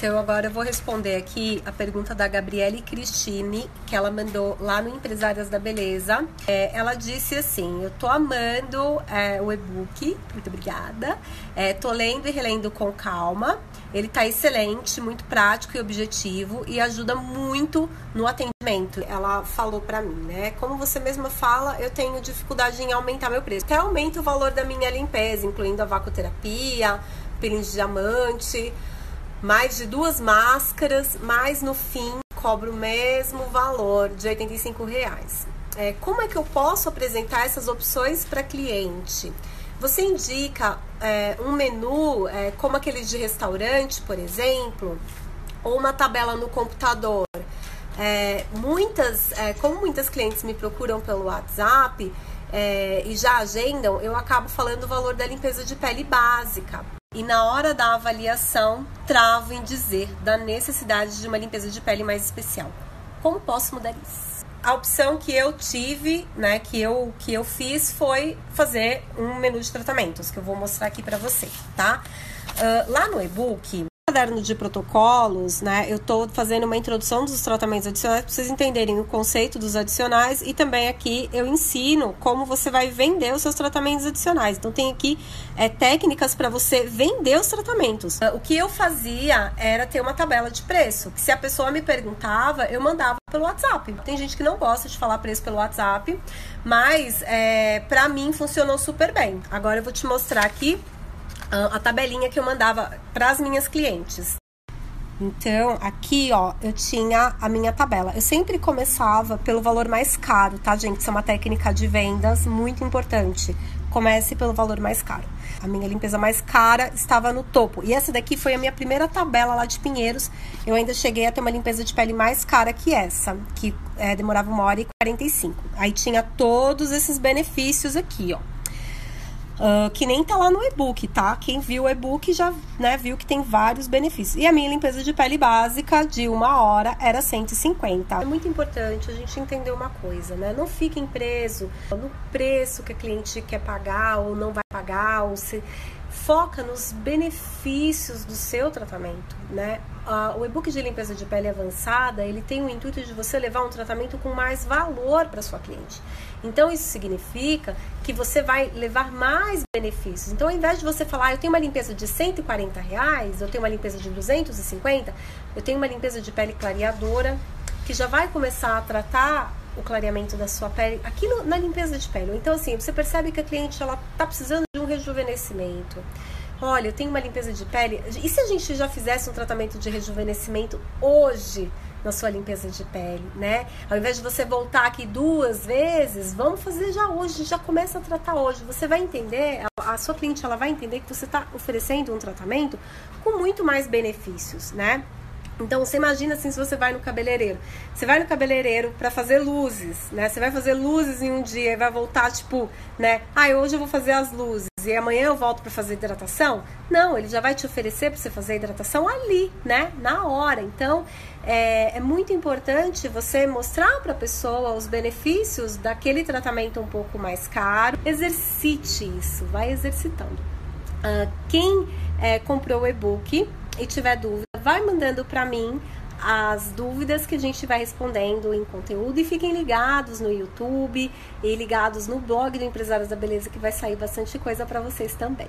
Então agora eu vou responder aqui a pergunta da Gabriele Cristine, que ela mandou lá no Empresárias da Beleza. É, ela disse assim: Eu tô amando é, o e-book, muito obrigada. É, tô lendo e relendo com calma. Ele tá excelente, muito prático e objetivo e ajuda muito no atendimento. Ela falou para mim, né? Como você mesma fala, eu tenho dificuldade em aumentar meu preço. Até aumento o valor da minha limpeza, incluindo a vacoterapia, peeling de diamante mais de duas máscaras, mas no fim cobro o mesmo valor de 85 reais. É, como é que eu posso apresentar essas opções para cliente? Você indica é, um menu é, como aquele de restaurante, por exemplo, ou uma tabela no computador. É, muitas, é, como muitas clientes me procuram pelo WhatsApp é, e já agendam, eu acabo falando o valor da limpeza de pele básica. E na hora da avaliação, travo em dizer da necessidade de uma limpeza de pele mais especial. Como posso mudar isso? A opção que eu tive, né, que eu, que eu fiz foi fazer um menu de tratamentos, que eu vou mostrar aqui para você, tá? Uh, lá no e-book, caderno de protocolos, né, eu estou fazendo uma introdução dos tratamentos adicionais para vocês entenderem o conceito dos adicionais e também aqui eu ensino como você vai vender os seus tratamentos adicionais. Então tem aqui é, técnicas para você vender os tratamentos. O que eu fazia era ter uma tabela de preço, que se a pessoa me perguntava, eu mandava pelo WhatsApp. Tem gente que não gosta de falar preço pelo WhatsApp, mas é, para mim funcionou super bem. Agora eu vou te mostrar aqui a tabelinha que eu mandava para as minhas clientes. Então, aqui, ó, eu tinha a minha tabela. Eu sempre começava pelo valor mais caro, tá, gente? Isso é uma técnica de vendas muito importante. Comece pelo valor mais caro. A minha limpeza mais cara estava no topo. E essa daqui foi a minha primeira tabela lá de Pinheiros. Eu ainda cheguei a ter uma limpeza de pele mais cara que essa, que é, demorava uma hora e 45. Aí tinha todos esses benefícios aqui, ó. Uh, que nem tá lá no e-book, tá? Quem viu o e-book já né, viu que tem vários benefícios. E a minha limpeza de pele básica de uma hora era 150. É muito importante a gente entender uma coisa, né? Não fiquem preso no preço que a cliente quer pagar ou não vai pagar, ou se foca nos benefícios do seu tratamento, né? O e-book de limpeza de pele avançada, ele tem o intuito de você levar um tratamento com mais valor para sua cliente. Então isso significa que você vai levar mais benefícios. Então ao invés de você falar, ah, eu tenho uma limpeza de 140 reais, eu tenho uma limpeza de 250, eu tenho uma limpeza de pele clareadora que já vai começar a tratar o clareamento da sua pele aqui no, na limpeza de pele. Então, assim, você percebe que a cliente ela tá precisando de um rejuvenescimento. Olha, eu tenho uma limpeza de pele. E se a gente já fizesse um tratamento de rejuvenescimento hoje na sua limpeza de pele, né? Ao invés de você voltar aqui duas vezes, vamos fazer já hoje, já começa a tratar hoje. Você vai entender, a, a sua cliente ela vai entender que você está oferecendo um tratamento com muito mais benefícios, né? Então, você imagina assim, se você vai no cabeleireiro. Você vai no cabeleireiro para fazer luzes, né? Você vai fazer luzes em um dia e vai voltar, tipo, né? Ah, hoje eu vou fazer as luzes e amanhã eu volto para fazer hidratação. Não, ele já vai te oferecer para você fazer hidratação ali, né? Na hora. Então, é, é muito importante você mostrar para a pessoa os benefícios daquele tratamento um pouco mais caro. Exercite isso, vai exercitando. Uh, quem é, comprou o e-book e tiver dúvida, vai mandando para mim as dúvidas que a gente vai respondendo em conteúdo e fiquem ligados no YouTube e ligados no blog do Empresários da Beleza que vai sair bastante coisa para vocês também.